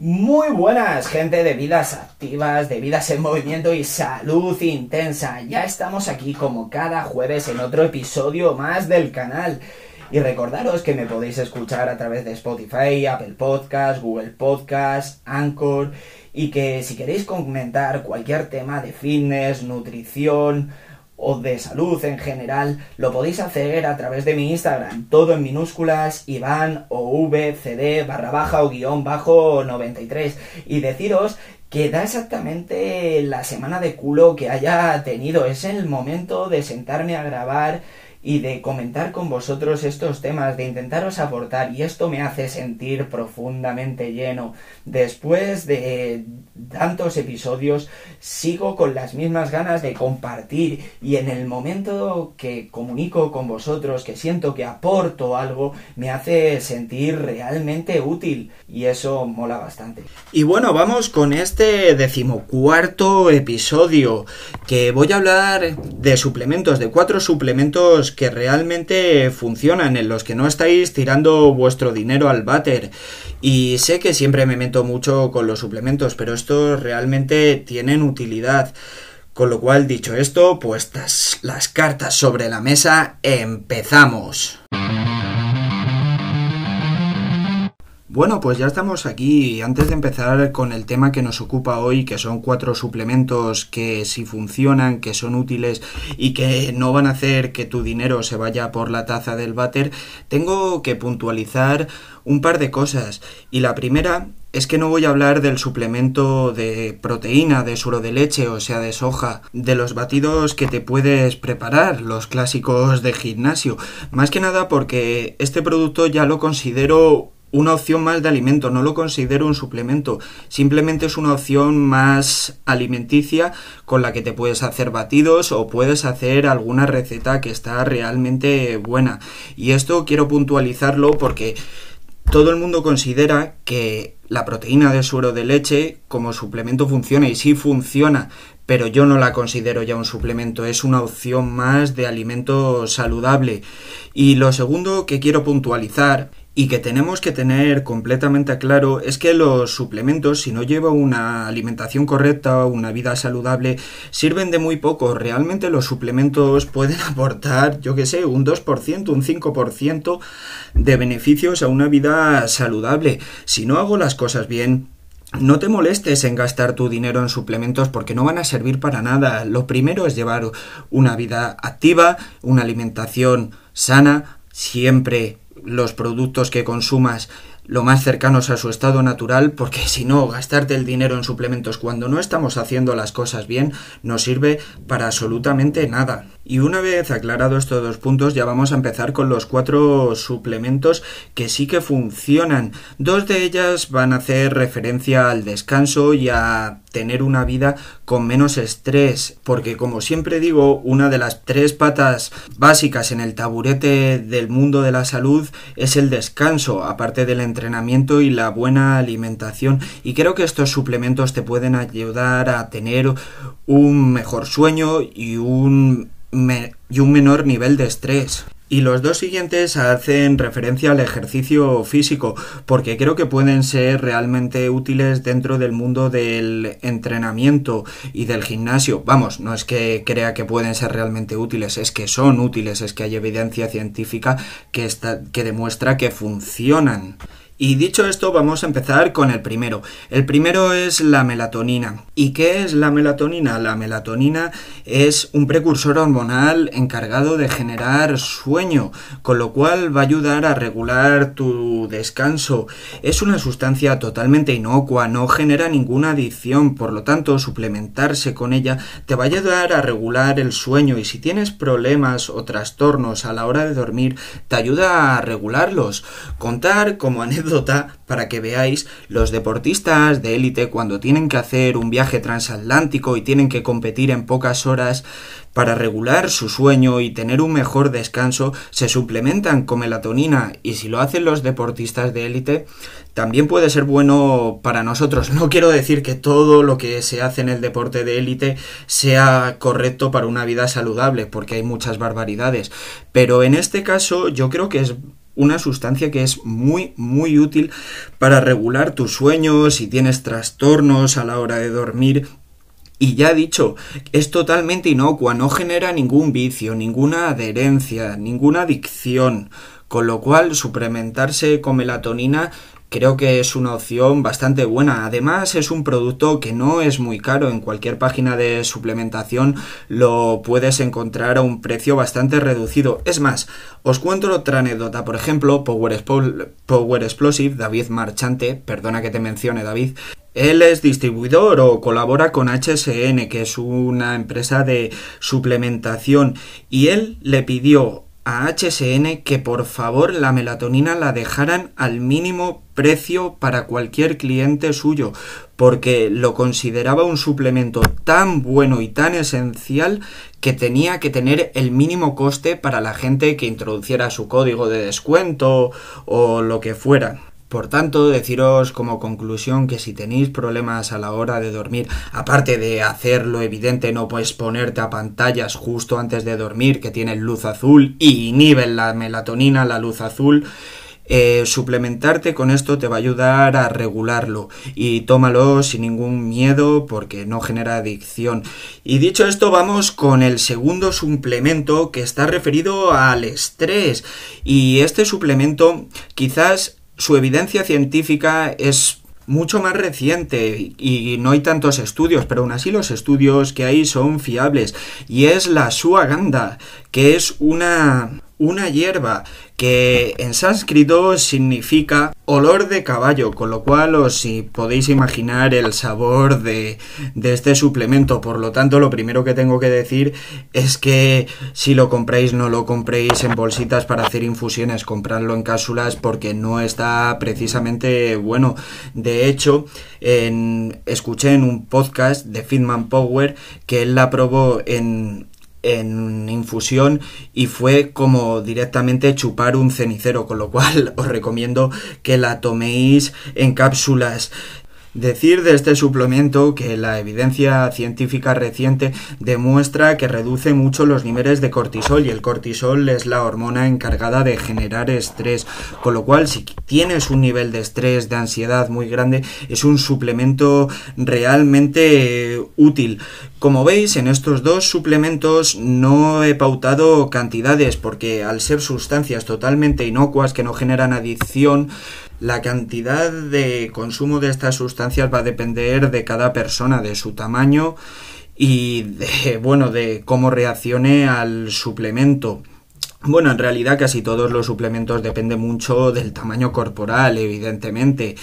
Muy buenas, gente de vidas activas, de vidas en movimiento y salud intensa. Ya estamos aquí como cada jueves en otro episodio más del canal. Y recordaros que me podéis escuchar a través de Spotify, Apple Podcast, Google Podcast, Anchor y que si queréis comentar cualquier tema de fitness, nutrición, o de salud en general, lo podéis hacer a través de mi Instagram, todo en minúsculas, Iván o VCD barra baja o guion bajo 93. Y deciros que da exactamente la semana de culo que haya tenido. Es el momento de sentarme a grabar y de comentar con vosotros estos temas, de intentaros aportar y esto me hace sentir profundamente lleno. Después de tantos episodios sigo con las mismas ganas de compartir y en el momento que comunico con vosotros, que siento que aporto algo, me hace sentir realmente útil y eso mola bastante. Y bueno, vamos con este decimocuarto episodio que voy a hablar de suplementos, de cuatro suplementos que realmente funcionan, en los que no estáis tirando vuestro dinero al váter. Y sé que siempre me meto mucho con los suplementos, pero estos realmente tienen utilidad. Con lo cual, dicho esto, puestas las cartas sobre la mesa, empezamos. Bueno, pues ya estamos aquí. Antes de empezar con el tema que nos ocupa hoy, que son cuatro suplementos que si funcionan, que son útiles y que no van a hacer que tu dinero se vaya por la taza del váter, tengo que puntualizar un par de cosas. Y la primera es que no voy a hablar del suplemento de proteína, de suero de leche, o sea, de soja, de los batidos que te puedes preparar, los clásicos de gimnasio. Más que nada porque este producto ya lo considero una opción más de alimento, no lo considero un suplemento, simplemente es una opción más alimenticia con la que te puedes hacer batidos o puedes hacer alguna receta que está realmente buena. Y esto quiero puntualizarlo porque todo el mundo considera que la proteína de suero de leche como suplemento funciona y sí funciona, pero yo no la considero ya un suplemento, es una opción más de alimento saludable. Y lo segundo que quiero puntualizar y que tenemos que tener completamente claro es que los suplementos, si no lleva una alimentación correcta o una vida saludable, sirven de muy poco. Realmente los suplementos pueden aportar, yo que sé, un 2%, un 5% de beneficios a una vida saludable. Si no hago las cosas bien, no te molestes en gastar tu dinero en suplementos porque no van a servir para nada. Lo primero es llevar una vida activa, una alimentación sana, siempre los productos que consumas lo más cercanos a su estado natural, porque si no, gastarte el dinero en suplementos cuando no estamos haciendo las cosas bien no sirve para absolutamente nada. Y una vez aclarado estos dos puntos, ya vamos a empezar con los cuatro suplementos que sí que funcionan. Dos de ellas van a hacer referencia al descanso y a tener una vida con menos estrés, porque como siempre digo, una de las tres patas básicas en el taburete del mundo de la salud es el descanso, aparte del entrenamiento y la buena alimentación, y creo que estos suplementos te pueden ayudar a tener un mejor sueño y un y un menor nivel de estrés. Y los dos siguientes hacen referencia al ejercicio físico, porque creo que pueden ser realmente útiles dentro del mundo del entrenamiento y del gimnasio. Vamos, no es que crea que pueden ser realmente útiles, es que son útiles, es que hay evidencia científica que, está, que demuestra que funcionan. Y dicho esto, vamos a empezar con el primero. El primero es la melatonina. ¿Y qué es la melatonina? La melatonina es un precursor hormonal encargado de generar sueño, con lo cual va a ayudar a regular tu descanso. Es una sustancia totalmente inocua, no genera ninguna adicción, por lo tanto, suplementarse con ella te va a ayudar a regular el sueño y si tienes problemas o trastornos a la hora de dormir, te ayuda a regularlos. Contar como anécdota para que veáis los deportistas de élite cuando tienen que hacer un viaje transatlántico y tienen que competir en pocas horas para regular su sueño y tener un mejor descanso se suplementan con melatonina y si lo hacen los deportistas de élite también puede ser bueno para nosotros. No quiero decir que todo lo que se hace en el deporte de élite sea correcto para una vida saludable porque hay muchas barbaridades, pero en este caso yo creo que es una sustancia que es muy muy útil para regular tus sueños, si tienes trastornos a la hora de dormir, y ya dicho, es totalmente inocua, no genera ningún vicio, ninguna adherencia, ninguna adicción, con lo cual suplementarse con melatonina creo que es una opción bastante buena. Además, es un producto que no es muy caro. En cualquier página de suplementación lo puedes encontrar a un precio bastante reducido. Es más, os cuento otra anécdota. Por ejemplo, Power, Power Explosive, David Marchante, perdona que te mencione David, él es distribuidor o colabora con HSN, que es una empresa de suplementación, y él le pidió a HSN que por favor la melatonina la dejaran al mínimo precio para cualquier cliente suyo, porque lo consideraba un suplemento tan bueno y tan esencial que tenía que tener el mínimo coste para la gente que introduciera su código de descuento o lo que fuera. Por tanto, deciros como conclusión que si tenéis problemas a la hora de dormir, aparte de hacerlo evidente, no puedes ponerte a pantallas justo antes de dormir que tienen luz azul y inhiben la melatonina, la luz azul, eh, suplementarte con esto te va a ayudar a regularlo y tómalo sin ningún miedo porque no genera adicción. Y dicho esto, vamos con el segundo suplemento que está referido al estrés. Y este suplemento quizás su evidencia científica es mucho más reciente y no hay tantos estudios, pero aún así los estudios que hay son fiables. Y es la suaganda, que es una una hierba que en sánscrito significa olor de caballo, con lo cual os si podéis imaginar el sabor de, de, este suplemento. Por lo tanto, lo primero que tengo que decir es que si lo compráis, no lo compréis en bolsitas para hacer infusiones, compradlo en cápsulas porque no está precisamente bueno. De hecho, en, escuché en un podcast de Fitman Power que él la probó en, en infusión y fue como directamente chupar un cenicero, con lo cual os recomiendo que la toméis en cápsulas. Decir de este suplemento que la evidencia científica reciente demuestra que reduce mucho los niveles de cortisol y el cortisol es la hormona encargada de generar estrés, con lo cual si tienes un nivel de estrés, de ansiedad muy grande, es un suplemento realmente útil. Como veis, en estos dos suplementos no he pautado cantidades porque al ser sustancias totalmente inocuas que no generan adicción, la cantidad de consumo de estas sustancias va a depender de cada persona, de su tamaño y de, bueno, de cómo reaccione al suplemento. Bueno, en realidad casi todos los suplementos dependen mucho del tamaño corporal, evidentemente,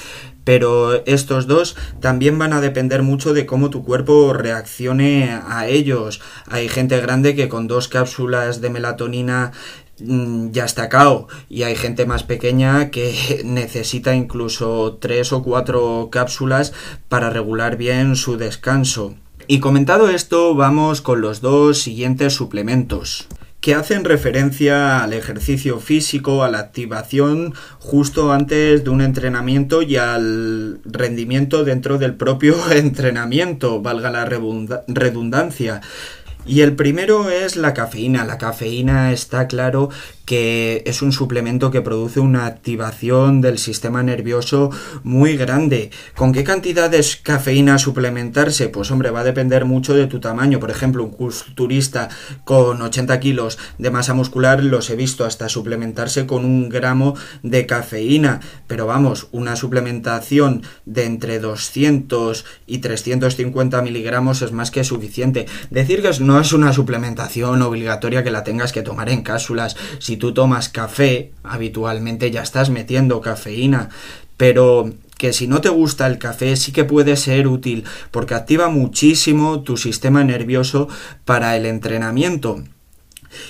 pero estos dos también van a depender mucho de cómo tu cuerpo reaccione a ellos. Hay gente grande que con dos cápsulas de melatonina mm, ya está cao y hay gente más pequeña que necesita incluso tres o cuatro cápsulas para regular bien su descanso. Y comentado esto, vamos con los dos siguientes suplementos que hacen referencia al ejercicio físico, a la activación justo antes de un entrenamiento y al rendimiento dentro del propio entrenamiento, valga la redundancia. Y el primero es la cafeína. La cafeína está claro que es un suplemento que produce una activación del sistema nervioso muy grande. ¿Con qué cantidad de cafeína suplementarse? Pues hombre, va a depender mucho de tu tamaño. Por ejemplo, un culturista con 80 kilos de masa muscular los he visto hasta suplementarse con un gramo de cafeína. Pero vamos, una suplementación de entre 200 y 350 miligramos es más que suficiente. Decir que no es una suplementación obligatoria que la tengas que tomar en cápsulas. Si tú tomas café, habitualmente ya estás metiendo cafeína, pero que si no te gusta el café sí que puede ser útil porque activa muchísimo tu sistema nervioso para el entrenamiento.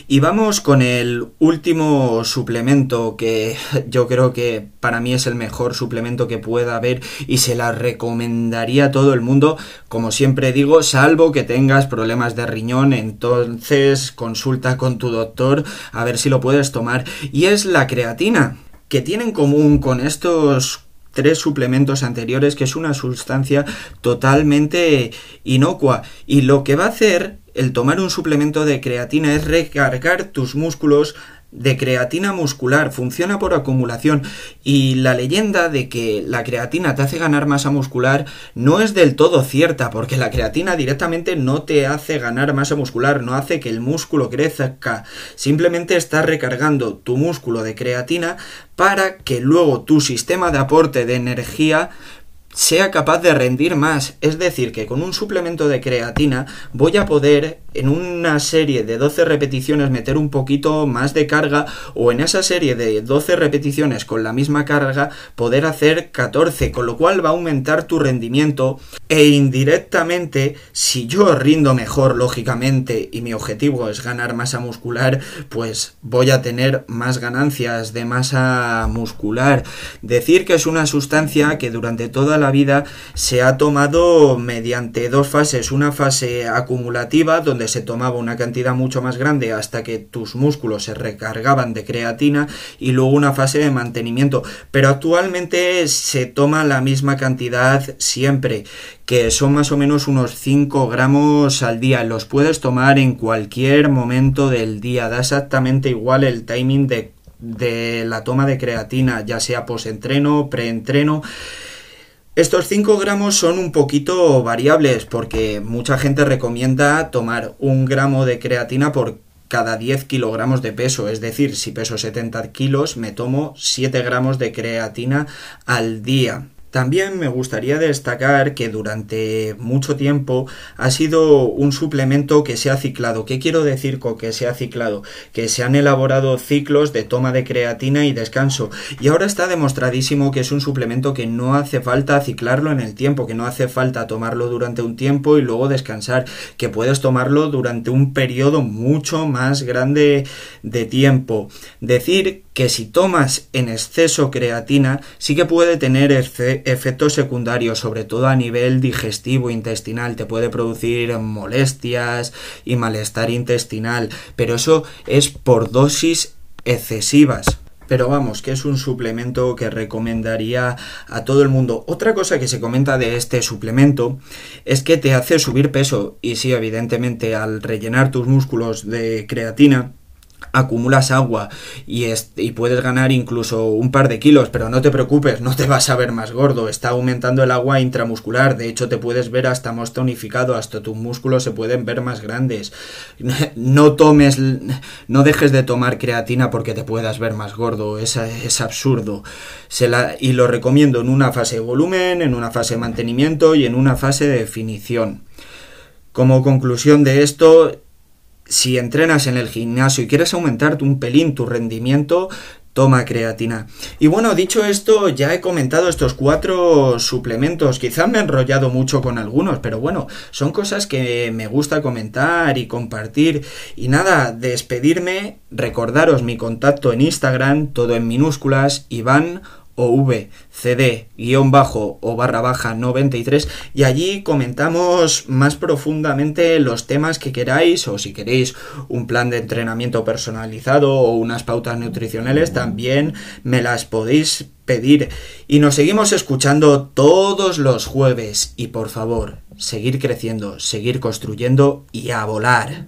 Y vamos con el último suplemento que yo creo que para mí es el mejor suplemento que pueda haber y se la recomendaría a todo el mundo, como siempre digo, salvo que tengas problemas de riñón, entonces consulta con tu doctor a ver si lo puedes tomar. Y es la creatina, que tiene en común con estos tres suplementos anteriores que es una sustancia totalmente inocua y lo que va a hacer el tomar un suplemento de creatina es recargar tus músculos de creatina muscular, funciona por acumulación. Y la leyenda de que la creatina te hace ganar masa muscular no es del todo cierta porque la creatina directamente no te hace ganar masa muscular, no hace que el músculo crezca, simplemente está recargando tu músculo de creatina para que luego tu sistema de aporte de energía sea capaz de rendir más. Es decir, que con un suplemento de creatina voy a poder en una serie de 12 repeticiones meter un poquito más de carga o en esa serie de 12 repeticiones con la misma carga poder hacer 14, con lo cual va a aumentar tu rendimiento e indirectamente si yo rindo mejor lógicamente y mi objetivo es ganar masa muscular, pues voy a tener más ganancias de masa muscular. Decir que es una sustancia que durante toda la vida se ha tomado mediante dos fases. Una fase acumulativa, donde se tomaba una cantidad mucho más grande hasta que tus músculos se recargaban de creatina, y luego una fase de mantenimiento. Pero actualmente se toma la misma cantidad siempre que son más o menos unos 5 gramos al día. Los puedes tomar en cualquier momento del día. Da exactamente igual el timing de, de la toma de creatina, ya sea post-entreno, pre-entreno. Estos 5 gramos son un poquito variables porque mucha gente recomienda tomar un gramo de creatina por cada 10 kilogramos de peso, es decir, si peso 70 kilos me tomo 7 gramos de creatina al día. También me gustaría destacar que durante mucho tiempo ha sido un suplemento que se ha ciclado. ¿Qué quiero decir con que se ha ciclado? Que se han elaborado ciclos de toma de creatina y descanso. Y ahora está demostradísimo que es un suplemento que no hace falta ciclarlo en el tiempo, que no hace falta tomarlo durante un tiempo y luego descansar, que puedes tomarlo durante un periodo mucho más grande de tiempo. Decir que si tomas en exceso creatina sí que puede tener efectos secundarios, sobre todo a nivel digestivo intestinal, te puede producir molestias y malestar intestinal, pero eso es por dosis excesivas. Pero vamos, que es un suplemento que recomendaría a todo el mundo. Otra cosa que se comenta de este suplemento es que te hace subir peso. Y sí, evidentemente, al rellenar tus músculos de creatina, acumulas agua y, puedes ganar incluso un par de kilos, pero no te preocupes, no te vas a ver más gordo, está aumentando el agua intramuscular, de hecho te puedes ver hasta más tonificado, hasta tus músculos se pueden ver más grandes. No tomes, no dejes de tomar creatina porque te puedas ver más gordo, es, absurdo. Se y lo recomiendo en una fase de volumen, en una fase de mantenimiento y en una fase de definición. Como conclusión de esto, si entrenas en el gimnasio y quieres aumentar un pelín tu rendimiento, toma creatina. Y bueno, dicho esto, ya he comentado estos cuatro suplementos. Quizá me he enrollado mucho con algunos, pero bueno, son cosas que me gusta comentar y compartir. Y nada, despedirme, recordaros mi contacto en Instagram, todo en minúsculas, Iván o V CD guion bajo o barra baja 93 y allí comentamos más profundamente los temas que queráis o si queréis un plan de entrenamiento personalizado o unas pautas nutricionales también me las podéis pedir. Y nos seguimos escuchando todos los jueves. Y por favor seguir creciendo, seguir construyendo y a volar.